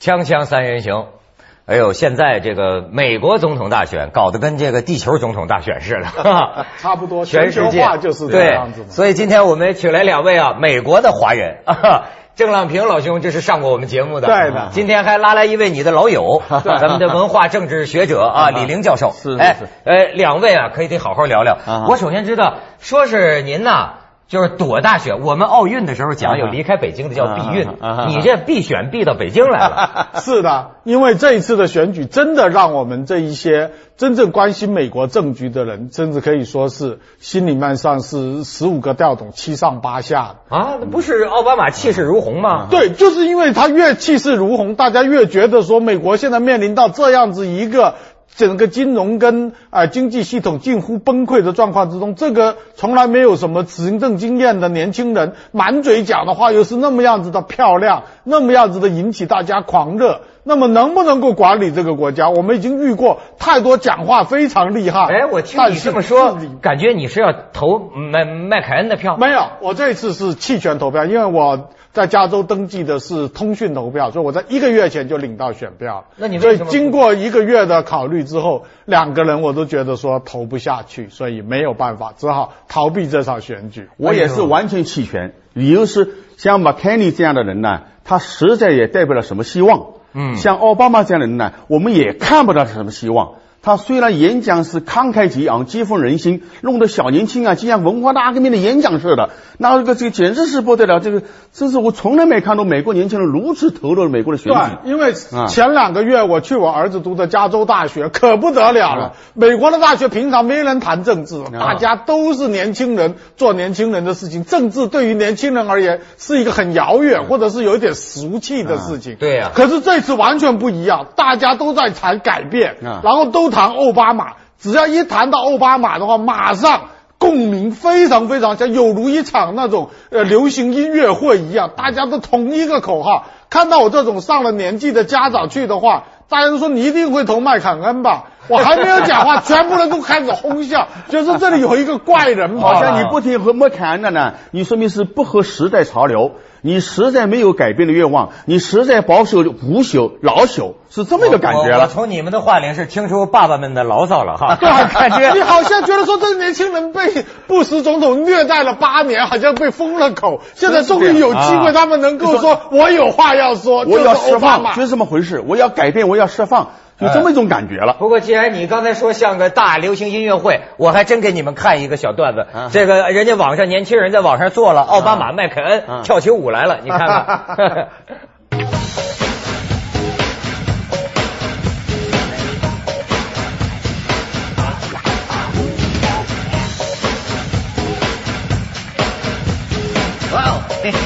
锵锵三人行，哎呦，现在这个美国总统大选搞得跟这个地球总统大选似的，差不多，全世界就是这样子。所以今天我们请来两位啊，美国的华人，郑浪平老兄，这是上过我们节目的，对的。今天还拉来一位你的老友，咱们的文化政治学者啊，李玲教授。是，哎，呃，两位啊，可以得好好聊聊。我首先知道，说是您呐。就是躲大选，我们奥运的时候讲有离开北京的叫避孕，你这避选避到北京来了。是的，因为这一次的选举真的让我们这一些真正关心美国政局的人，甚至可以说是心里面上是十五个吊桶七上八下啊！不是奥巴马气势如虹吗？对，就是因为他越气势如虹，大家越觉得说美国现在面临到这样子一个。整个金融跟啊经济系统近乎崩溃的状况之中，这个从来没有什么执政经验的年轻人，满嘴讲的话又是那么样子的漂亮，那么样子的引起大家狂热，那么能不能够管理这个国家？我们已经遇过太多讲话非常厉害。哎，我听你这么说，感觉你是要投麦麦凯恩的票？没有，我这次是弃权投票，因为我。在加州登记的是通讯投票，所以我在一个月前就领到选票。那你所以经过一个月的考虑之后，两个人我都觉得说投不下去，所以没有办法，只好逃避这场选举。我也是完全弃权，理由是像马凯尼这样的人呢，他实在也代表了什么希望。嗯，像奥巴马这样的人呢，我们也看不到什么希望。他虽然演讲是慷慨激昂、激愤人心，弄得小年轻啊，就像文化大革命的演讲似的，那这个这个简直是不得了。这个这是我从来没看到美国年轻人如此投入美国的选举。对，因为前两个月我去我儿子读的加州大学，可不得了了。美国的大学平常没人谈政治，大家都是年轻人做年轻人的事情。政治对于年轻人而言是一个很遥远，或者是有一点俗气的事情。对呀。可是这次完全不一样，大家都在谈改变，然后都。谈奥巴马，只要一谈到奥巴马的话，马上共鸣非常非常强，有如一场那种呃流行音乐会一样，大家都同一个口号。看到我这种上了年纪的家长去的话，大家都说你一定会投麦凯恩吧？我还没有讲话，全部人都开始哄笑，就是这里有一个怪人。好像你不听和麦凯恩的呢，你说明是不合时代潮流。你实在没有改变的愿望，你实在保守腐朽老朽，是这么一个感觉了。我从你们的话里是听出爸爸们的牢骚了哈。感觉你好像觉得说这个年轻人被布什总统虐待了八年，好像被封了口，现在终于有机会，他们能够说我有话要说，我要释放，就是这么回事。我要改变，我要释放。有这么一种感觉了。不过，既然你刚才说像个大流行音乐会，我还真给你们看一个小段子。这个人家网上年轻人在网上做了奥巴马、麦凯恩跳起舞来了，你看看。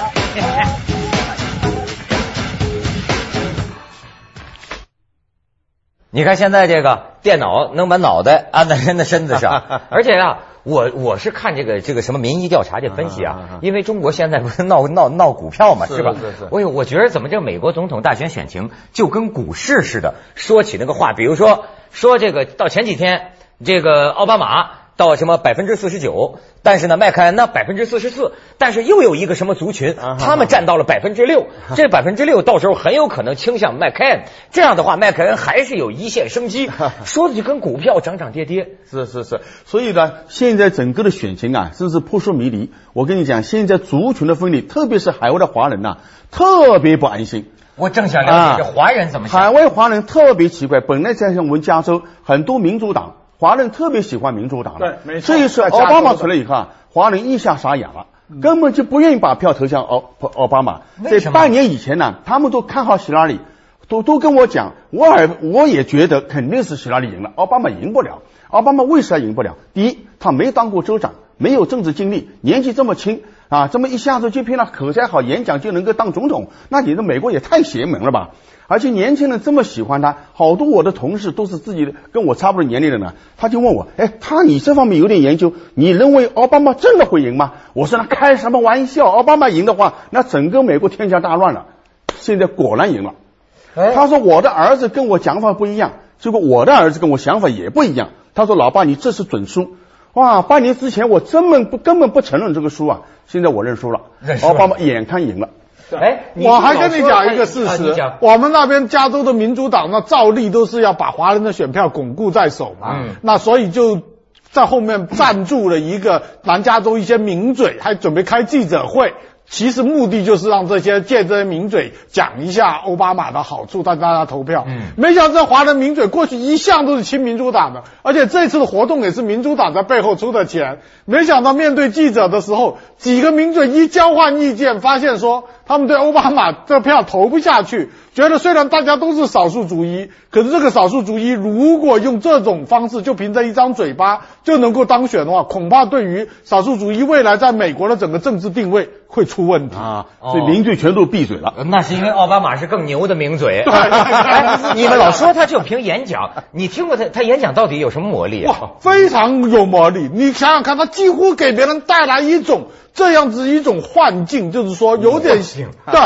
你看现在这个电脑能把脑袋安在人的身子上，而且啊，我我是看这个这个什么民意调查这分析啊，因为中国现在不是闹闹闹股票嘛，是吧？我我觉得怎么这美国总统大选选情就跟股市似的，说起那个话，比如说说这个到前几天这个奥巴马。到什么百分之四十九，但是呢，麦凯恩呢百分之四十四，但是又有一个什么族群，他们占到了百分之六，这百分之六到时候很有可能倾向麦凯恩，这样的话，麦凯恩还是有一线生机，说的就跟股票涨涨跌跌。是是是，所以呢，现在整个的选情啊，真是扑朔迷离。我跟你讲，现在族群的分离，特别是海外的华人呐，特别不安心。我正想了解这华人怎么想。海外华人特别奇怪，本来在像我们加州很多民主党。华人特别喜欢民主党，对，没错。这一次奥巴马出来以后啊，华人一下傻眼了，根本就不愿意把票投向奥奥巴马。在半年以前呢，他们都看好希拉里，都都跟我讲，我也我也觉得肯定是希拉里赢了，奥巴马赢不了。奥巴马为啥赢不了？第一，他没当过州长，没有政治经历，年纪这么轻啊，这么一下子就凭了口才好、演讲就能够当总统，那你的美国也太邪门了吧？而且年轻人这么喜欢他，好多我的同事都是自己的跟我差不多年龄的呢。他就问我，哎，他你这方面有点研究，你认为奥巴马真的会赢吗？我说那开什么玩笑，奥巴马赢的话，那整个美国天下大乱了。现在果然赢了。他说我的儿子跟我讲法不一样，结果我的儿子跟我想法也不一样。他说老爸你这是准输。哇，八年之前我根本不根本不承认这个输啊，现在我认输了，奥巴马眼看赢了。哎，我还跟你讲一个事实，我们那边加州的民主党那照例都是要把华人的选票巩固在手嘛，那所以就在后面赞助了一个南加州一些名嘴，还准备开记者会。其实目的就是让这些借这些名嘴讲一下奥巴马的好处，让大家投票。嗯，没想到这华人名嘴过去一向都是亲民主党的，而且这次的活动也是民主党在背后出的钱。没想到面对记者的时候，几个名嘴一交换意见，发现说他们对奥巴马这票投不下去。觉得虽然大家都是少数族裔，可是这个少数族裔如果用这种方式就凭着一张嘴巴就能够当选的话，恐怕对于少数族裔未来在美国的整个政治定位会出问题啊！所以名嘴全都闭嘴了。那是因为奥巴马是更牛的名嘴。你们老说他就凭演讲，你听过他他演讲到底有什么魔力啊？非常有魔力！你想想看，他几乎给别人带来一种这样子一种幻境，就是说有点对。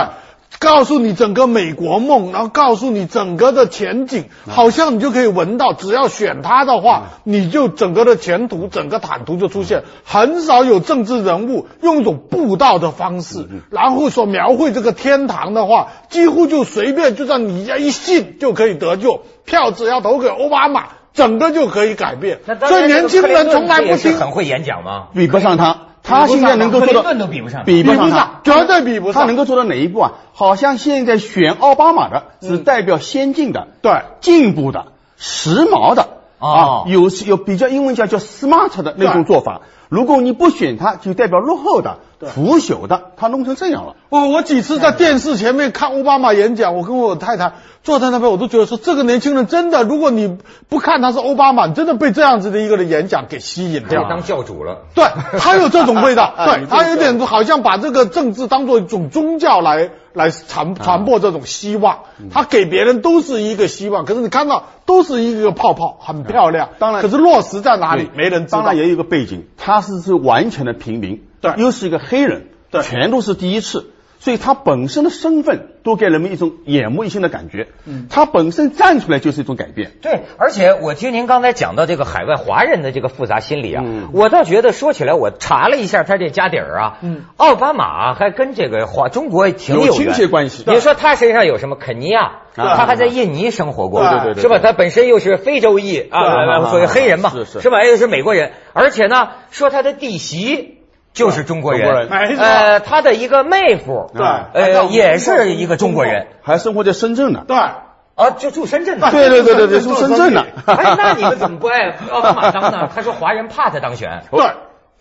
告诉你整个美国梦，然后告诉你整个的前景，好像你就可以闻到，只要选他的话，你就整个的前途、整个坦途就出现。很少有政治人物用一种布道的方式，然后所描绘这个天堂的话，几乎就随便就算你一信就可以得救，票只要投给奥巴马，整个就可以改变。所以年轻人从来不听。很会演讲吗？比不上他。他现在能够做到，比不上，比不上，绝对比不上。他能够做到哪一步啊？好像现在选奥巴马的是代表先进的，对，进步的，时髦的啊，有有比较英文叫叫 smart 的那种做法。如果你不选他，就代表落后的。腐朽的，他弄成这样了。我，我几次在电视前面看奥巴马演讲，我跟我太太坐在那边，我都觉得说这个年轻人真的，如果你不看他是奥巴马，你真的被这样子的一个的演讲给吸引掉，当教主了。对他有这种味道，对他有点好像把这个政治当做一种宗教来来传传播这种希望，他给别人都是一个希望，可是你看到都是一个泡泡，很漂亮。当然，可是落实在哪里，没人知道。当然也有一个背景，他是是完全的平民。对，又是一个黑人，对，全都是第一次，所以他本身的身份都给人们一种眼目一新的感觉。嗯，他本身站出来就是一种改变。对，而且我听您刚才讲到这个海外华人的这个复杂心理啊，我倒觉得说起来，我查了一下他这家底儿啊，嗯，奥巴马还跟这个华中国挺有亲戚关系。你说他身上有什么？肯尼亚，他还在印尼生活过，对对对，是吧？他本身又是非洲裔啊，属于黑人嘛，是是，是吧？又是美国人，而且呢，说他的弟媳。就是中国人，呃，他的一个妹夫，对，呃，也是一个中国人，还生活在深圳呢，对，啊，就住深圳呢，对对对对对，住深圳呢。哎，那你们怎么不爱奥巴马当呢？他说华人怕他当选，对，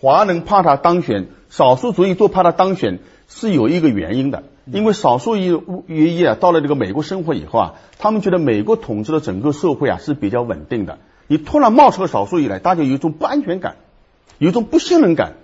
华人怕他当选，少数族裔都怕他当选，是有一个原因的，因为少数裔裔裔啊，到了这个美国生活以后啊，他们觉得美国统治的整个社会啊是比较稳定的，你突然冒出个少数裔来，大家有一种不安全感，有一种不信任感。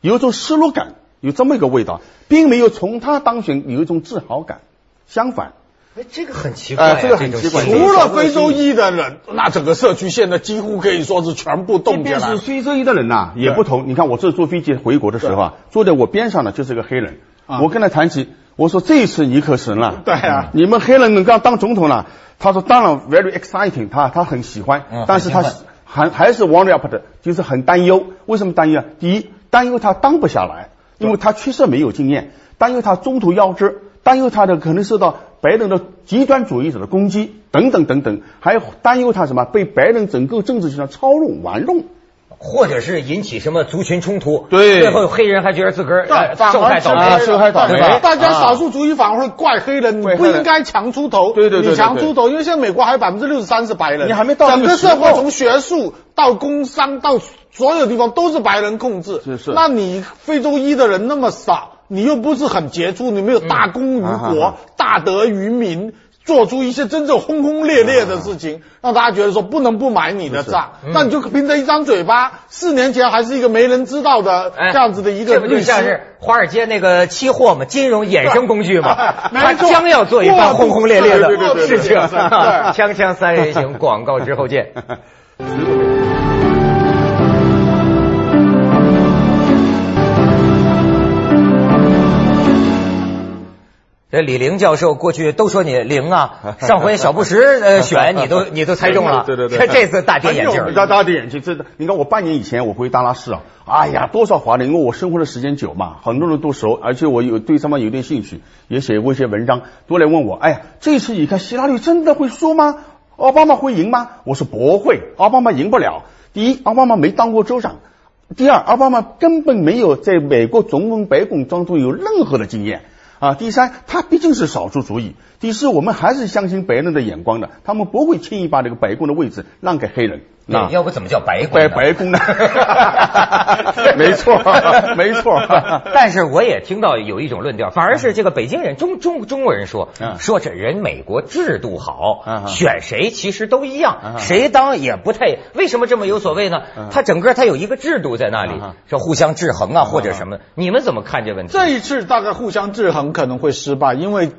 有一种失落感，有这么一个味道，并没有从他当选有一种自豪感。相反，哎，这个很奇怪，这个很奇怪。除了非洲裔的人，那整个社区现在几乎可以说是全部动起来。即便是非洲裔的人呐，也不同。你看，我这坐飞机回国的时候啊，坐在我边上的就是个黑人。我跟他谈起，我说这次你可神了。对啊，你们黑人能刚当总统了？他说当然，very exciting，他他很喜欢，但是他还还是 worry up 的，就是很担忧。为什么担忧啊？第一。担忧他当不下来，因为他确实没有经验；担忧他中途夭折；担忧他的可能受到白人的极端主义者的攻击，等等等等；还有担忧他什么被白人整个政治上操弄玩弄，或者是引起什么族群冲突。对，最后黑人还觉得自个儿受害倒霉，受害倒霉。大家少数族裔反而会怪黑人，你不应该强出头。对对对，你强出头，因为现在美国还有百分之六十三是白人，你还没到整个社会从学术到工商到。所有地方都是白人控制，是是。那你非洲裔的人那么少，你又不是很杰出，你没有大功于国、大德于民，做出一些真正轰轰烈烈的事情，让大家觉得说不能不买你的账。那你就凭着一张嘴巴，四年前还是一个没人知道的这样子的一个，这不就像是华尔街那个期货嘛，金融衍生工具嘛，他将要做一番轰轰烈烈的事情。锵锵三人行，广告之后见。这这李玲教授过去都说你灵啊，上回小布什呃选你都 你都猜中了，对对对，这次大跌眼镜，大大跌眼镜，真的。你看我半年以前我回达拉市啊，哎呀，多少华人，因为我生活的时间久嘛，很多人都熟，而且我有对他们有点兴趣，也写过一些文章，都来问我，哎呀，这次你看希拉里真的会输吗？奥巴马会赢吗？我说不会，奥巴马赢不了。第一，奥巴马没当过州长；第二，奥巴马根本没有在美国总统白宫当中有任何的经验。啊，第三，他毕竟是少数族裔。第四，我们还是相信白人的眼光的，他们不会轻易把这个白宫的位置让给黑人。那要不怎么叫白宫？白白宫呢？没错，没错。但是我也听到有一种论调，反而是这个北京人、中中中国人说，说这人美国制度好，选谁其实都一样，谁当也不太。为什么这么有所谓呢？他整个他有一个制度在那里，说互相制衡啊，或者什么？你们怎么看这问题？这一次大概互相制衡可能会失败，因为。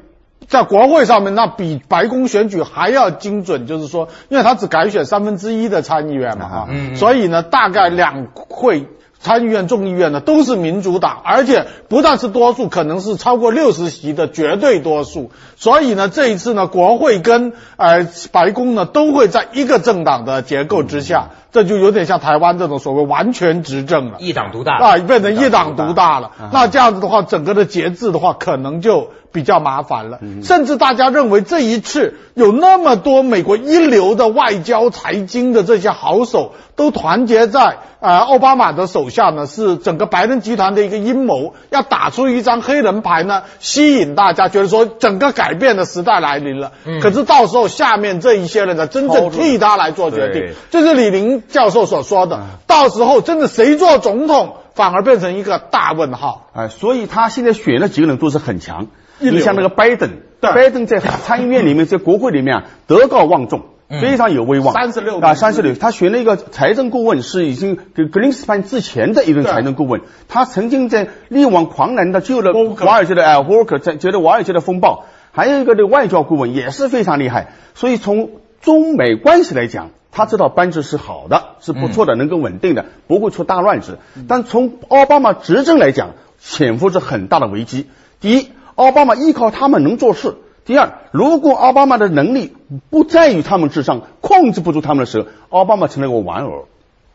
在国会上面，那比白宫选举还要精准，就是说，因为他只改选三分之一的参议院嘛，啊，所以呢，大概两会。参议院、众议院呢都是民主党，而且不但是多数，可能是超过六十席的绝对多数。所以呢，这一次呢，国会跟呃白宫呢都会在一个政党的结构之下，这就有点像台湾这种所谓完全执政了，一党独大啊，变成一党独大了。那这样子的话，整个的节制的话，可能就比较麻烦了。甚至大家认为这一次有那么多美国一流的外交、财经的这些好手都团结在。呃，奥巴马的手下呢是整个白人集团的一个阴谋，要打出一张黑人牌呢，吸引大家觉得说整个改变的时代来临了。嗯。可是到时候下面这一些人呢，真正替他来做决定，就是李林教授所说的，到时候真的谁做总统，反而变成一个大问号。哎，所以他现在选的几个人都是很强。你像那个拜登，拜登在参议院里面，在国会里面啊，德高望重。非常有威望，三十六啊，三十六。他选了一个财政顾问，是已经跟格林斯潘之前的一个财政顾问。他曾经在力挽狂澜的救了华尔街的哎沃克，在觉得华尔街的风暴。还有一个的外交顾问也是非常厉害。所以从中美关系来讲，他这套班子是好的，是不错的，能够稳定的，不会出大乱子。但从奥巴马执政来讲，潜伏着很大的危机。第一，奥巴马依靠他们能做事。第二，如果奥巴马的能力不在于他们之上，控制不住他们的时候，奥巴马成了个玩偶。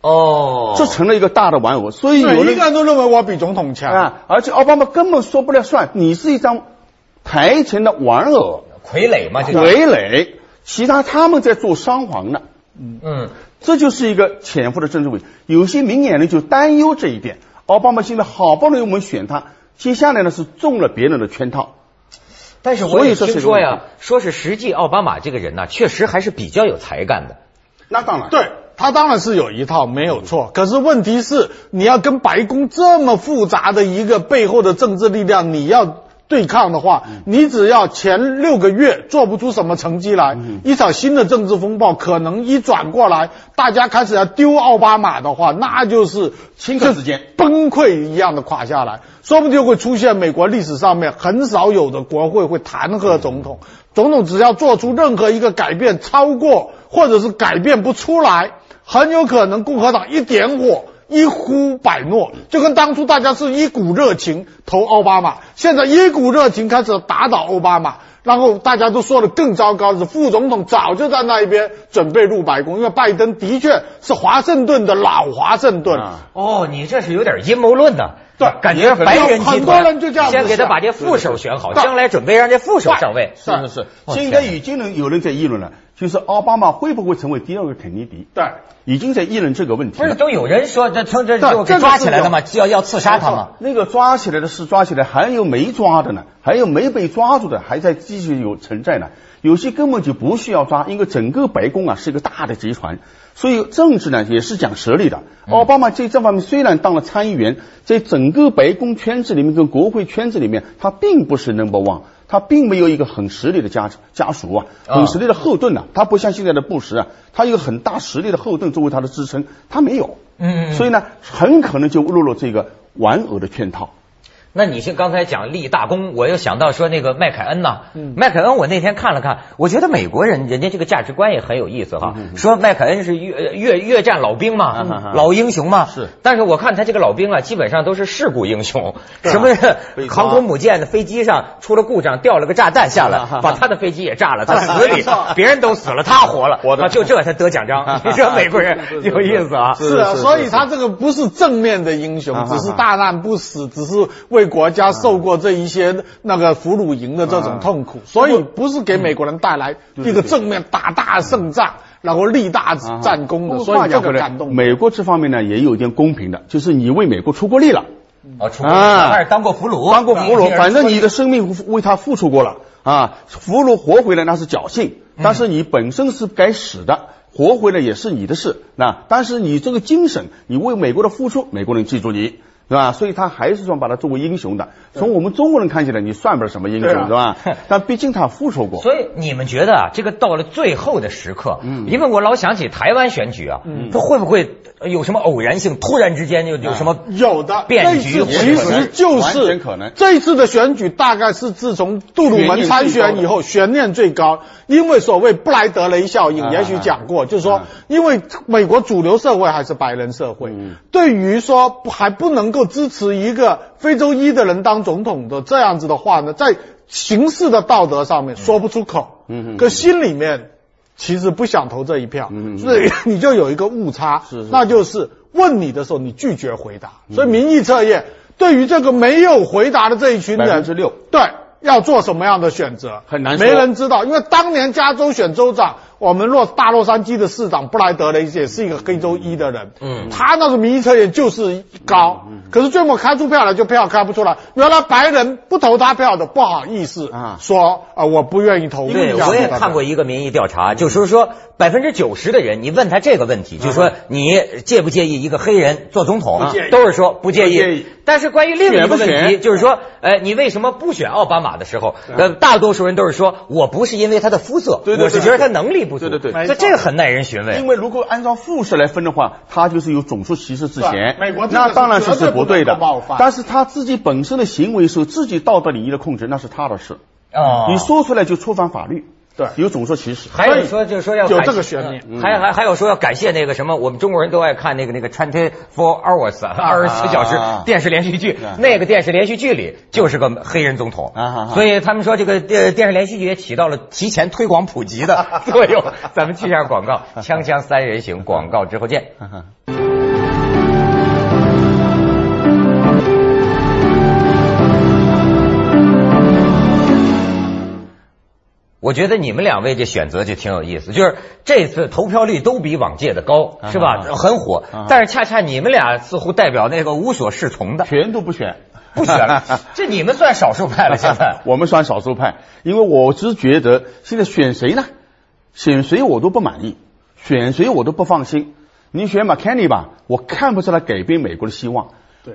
哦，这成了一个大的玩偶。所以每一个人都认为我比总统强啊，而且奥巴马根本说不了算，你是一张台前的玩偶，傀儡嘛，傀儡。其他他们在做商皇呢。嗯嗯，这就是一个潜伏的政治问题。有些明眼人就担忧这一点。奥巴马现在好不容易我们选他，接下来呢是中了别人的圈套。但是我也听说呀，说是实际奥巴马这个人呢，确实还是比较有才干的。那当然，对他当然是有一套没有错。可是问题是，你要跟白宫这么复杂的一个背后的政治力量，你要对抗的话，你只要前六个月做不出什么成绩来，一场新的政治风暴可能一转过来，大家开始要丢奥巴马的话，那就是顷刻之间。崩溃一样的垮下来。说不定会出现美国历史上面很少有的国会会弹劾总统，总统只要做出任何一个改变，超过或者是改变不出来，很有可能共和党一点火，一呼百诺，就跟当初大家是一股热情投奥巴马，现在一股热情开始打倒奥巴马。然后大家都说的更糟糕的是，副总统早就在那一边准备入白宫，因为拜登的确是华盛顿的老华盛顿。哦，你这是有点阴谋论呢。对，感觉白人很多人就这样先给他把这副手选好，将来准备让这副手上位。是是是，现在已经能有人在议论了，就是奥巴马会不会成为第二个肯尼迪？对，已经在议论这个问题。不是都有人说这从这就给抓起来了吗？要要刺杀他吗？那个抓起来的是抓起来，还有没抓的呢？还有没被抓住的还在继续有存在呢？有些根本就不需要抓，因为整个白宫啊是一个大的集团。所以政治呢也是讲实力的。奥巴马在这方面虽然当了参议员，在整个白宫圈子里面跟国会圈子里面，他并不是 number one，他并没有一个很实力的家家属啊，很实力的后盾啊。他不像现在的布什啊，他有很大实力的后盾作为他的支撑，他没有。嗯。所以呢，很可能就落入这个玩偶的圈套。那你像刚才讲立大功，我又想到说那个麦凯恩呐，麦凯恩我那天看了看，我觉得美国人人家这个价值观也很有意思哈。说麦凯恩是越越越战老兵嘛，老英雄嘛。是。但是我看他这个老兵啊，基本上都是事故英雄，什么 航空母舰的飞机上出了故障，掉了个炸弹下来，把他的飞机也炸了，他死里，别人都死了，他活了，啊，就这他得奖章。你说美国人有意思啊？是啊，所以他这个不是正面的英雄，只是大难不死，只是为。国家受过这一些那个俘虏营的这种痛苦，所以不是给美国人带来一个正面打大胜仗，然后立大战功的。所以这个感动。美国这方面呢也有一点公平的，就是你为美国出过力了，啊，出过还是当过俘虏，当过俘虏，反正你的生命为他付出过了。啊，俘虏活回来那是侥幸，但是你本身是该死的，活回来也是你的事。那但是你这个精神，你为美国的付出，美国人记住你。是吧？所以他还是说把他作为英雄的。从我们中国人看起来，你算不了什么英雄，是吧？但毕竟他付出过。所以你们觉得啊，这个到了最后的时刻，嗯，因为我老想起台湾选举啊，嗯，他会不会有什么偶然性？突然之间就有什么有的变局？其实就是可能这一次的选举大概是自从杜鲁门参选以后悬念最高，因为所谓布莱德雷效应，也许讲过，就是说，因为美国主流社会还是白人社会，对于说还不能。够支持一个非洲裔的人当总统的这样子的话呢，在形式的道德上面说不出口，嗯，可心里面其实不想投这一票，嗯，所以你就有一个误差，是，那就是问你的时候你拒绝回答，所以民意测验对于这个没有回答的这一群人，百分之六，对，要做什么样的选择？很难，没人知道，因为当年加州选州长。我们洛大洛杉矶的市长布莱德雷也是一个非洲裔的人，嗯，他那个民意测验就是高，可是最后开出票来就票开不出来，原来白人不投他票的不好意思啊，说啊我不愿意投。对，我也看过一个民意调查，就是说百分之九十的人，你问他这个问题，就是说你介不介意一个黑人做总统，都是说不介意。但是关于另一个问题，就是说，哎，你为什么不选奥巴马的时候，呃，大多数人都是说我不是因为他的肤色，我是觉得他能力不。对对对，这这个很耐人寻味。因为如果按照复式来分的话，他就是有种族歧视之嫌。美国那当然是是不对的。但是他自己本身的行为受自己道德礼仪的控制，那是他的事。哦，你说出来就触犯法律。对，有种族歧视。还有说就是说要有这个悬念，还还还有说要感谢那个什么，我们中国人都爱看那个那个 twenty four hours 二十四小时电视连续剧，那个电视连续剧里就是个黑人总统，所以他们说这个电电视连续剧也起到了提前推广普及的作用。咱们去一下广告，锵锵三人行广告之后见。我觉得你们两位这选择就挺有意思，就是这次投票率都比往届的高，是吧？很火，但是恰恰你们俩似乎代表那个无所适从的，全都不选，不选了。这你们算少数派了，现在 我们算少数派，因为我只觉得现在选谁呢？选谁我都不满意，选谁我都不放心。你选马凯尼吧，我看不出来改变美国的希望；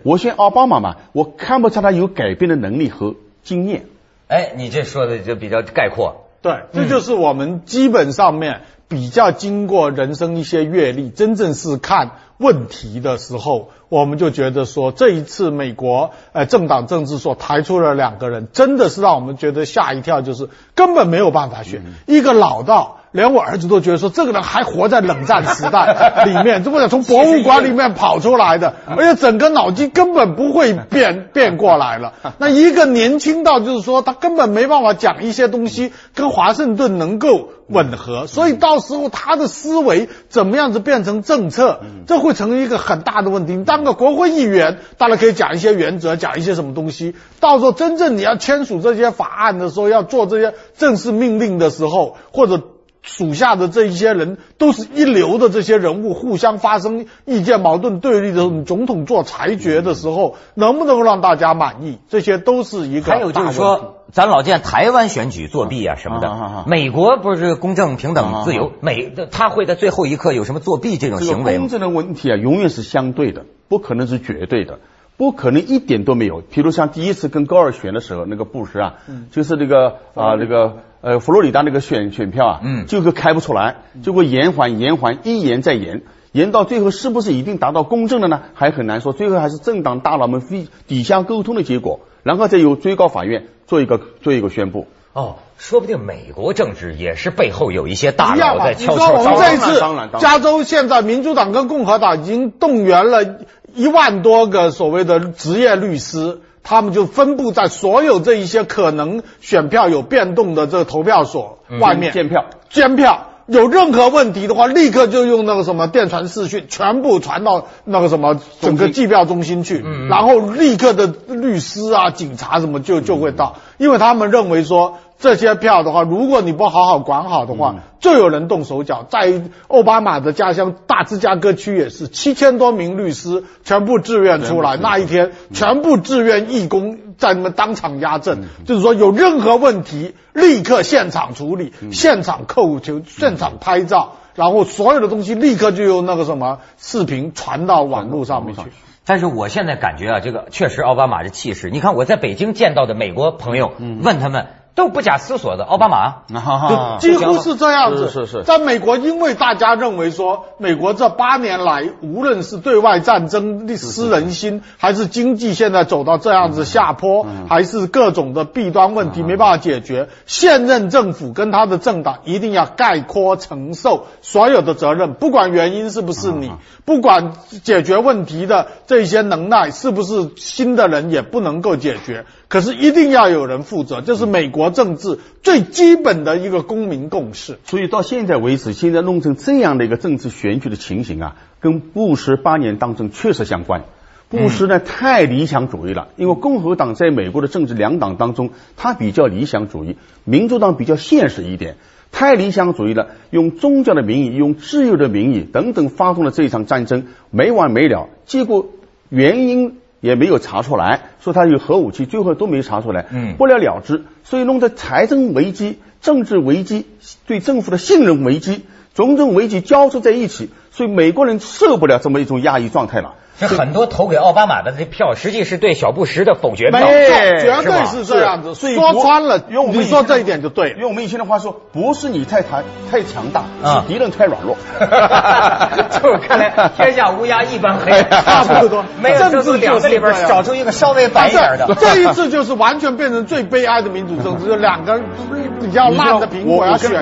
我选奥巴马嘛，我看不出他有改变的能力和经验。哎，你这说的就比较概括。对，这就是我们基本上面比较经过人生一些阅历，真正是看问题的时候，我们就觉得说这一次美国呃政党政治所抬出了两个人，真的是让我们觉得吓一跳，就是根本没有办法选一个老道。连我儿子都觉得说，这个人还活在冷战时代 里面，这不是从博物馆里面跑出来的，而且整个脑筋根本不会变 变过来了。那一个年轻到就是说，他根本没办法讲一些东西跟华盛顿能够吻合，所以到时候他的思维怎么样子变成政策，这会成为一个很大的问题。你当个国会议员，当然可以讲一些原则，讲一些什么东西。到时候真正你要签署这些法案的时候，要做这些正式命令的时候，或者。属下的这一些人都是一流的这些人物，互相发生意见矛盾对立的时候，总统做裁决的时候，能不能够让大家满意？这些都是一个。还有就是说，咱老见台湾选举作弊啊什么的，美国不是公正、平等、自由，美他会在最后一刻有什么作弊这种行为？公正的问题啊，永远是相对的，不可能是绝对的。不可能一点都没有。比如像第一次跟高尔选的时候，那个布什啊，就是那个啊那个呃佛罗里达那个选选票啊，嗯，就是开不出来，就会延缓延缓，一延再延，延到最后是不是一定达到公正的呢？还很难说。最后还是政党大佬们非底下沟通的结果，然后再由最高法院做一个做一个宣布。哦，说不定美国政治也是背后有一些大佬在你说我们这一次加州现在民主党跟共和党已经动员了一万多个所谓的职业律师，他们就分布在所有这一些可能选票有变动的这个投票所外面。监票。监票。有任何问题的话，立刻就用那个什么电传视讯，全部传到那个什么整个计票中心去，然后立刻的律师啊、警察什么就就会到，因为他们认为说这些票的话，如果你不好好管好的话，就有人动手脚。在奥巴马的家乡大芝加哥区也是，七千多名律师全部自愿出来，那一天全部自愿义工在那边当场压阵，就是说有任何问题立刻现场处理，现场扣球，现场拍照，然后所有的东西立刻就用那个什么视频传到网络上面去。但是我现在感觉啊，这个确实奥巴马的气势。你看我在北京见到的美国朋友，问他们都不假思索的奥巴马，啊几乎是这样子。是是是。在美国，因为大家认为说，美国这八年来，无论是对外战争失人心，还是经济现在走到这样子下坡，还是各种的弊端问题没办法解决，现任政府跟他的政党一定要概括承受所有的责任，不管原因是不是你，不管解决问题的这些能耐是不是新的人也不能够解决，可是一定要有人负责，这是美国政治最基本的一个公民共识。所以到现在为止，现在弄成这样的一个政治选举的情形啊，跟布什八年当政确实相关。布什呢太理想主义了，因为共和党在美国的政治两党当中，他比较理想主义，民主党比较现实一点。太理想主义了，用宗教的名义，用自由的名义等等发动了这一场战争，没完没了。结果原因也没有查出来，说他有核武器，最后都没查出来，嗯不了了之。所以弄得财政危机、政治危机、对政府的信任危机，种种危机交织在一起，所以美国人受不了这么一种压抑状态了。这很多投给奥巴马的这票，实际是对小布什的否决票，没错，对绝对是这样子。所以说穿了，用我们以前你说这一点就对。用我们以前的话说，不是你太太太强大，啊是敌人太软弱。就是看来天下乌鸦一般黑，差不多没有政治这两个里边找出一个稍微白一点的。这一次就是完全变成最悲哀的民主政治，就两个比较烂的苹果要选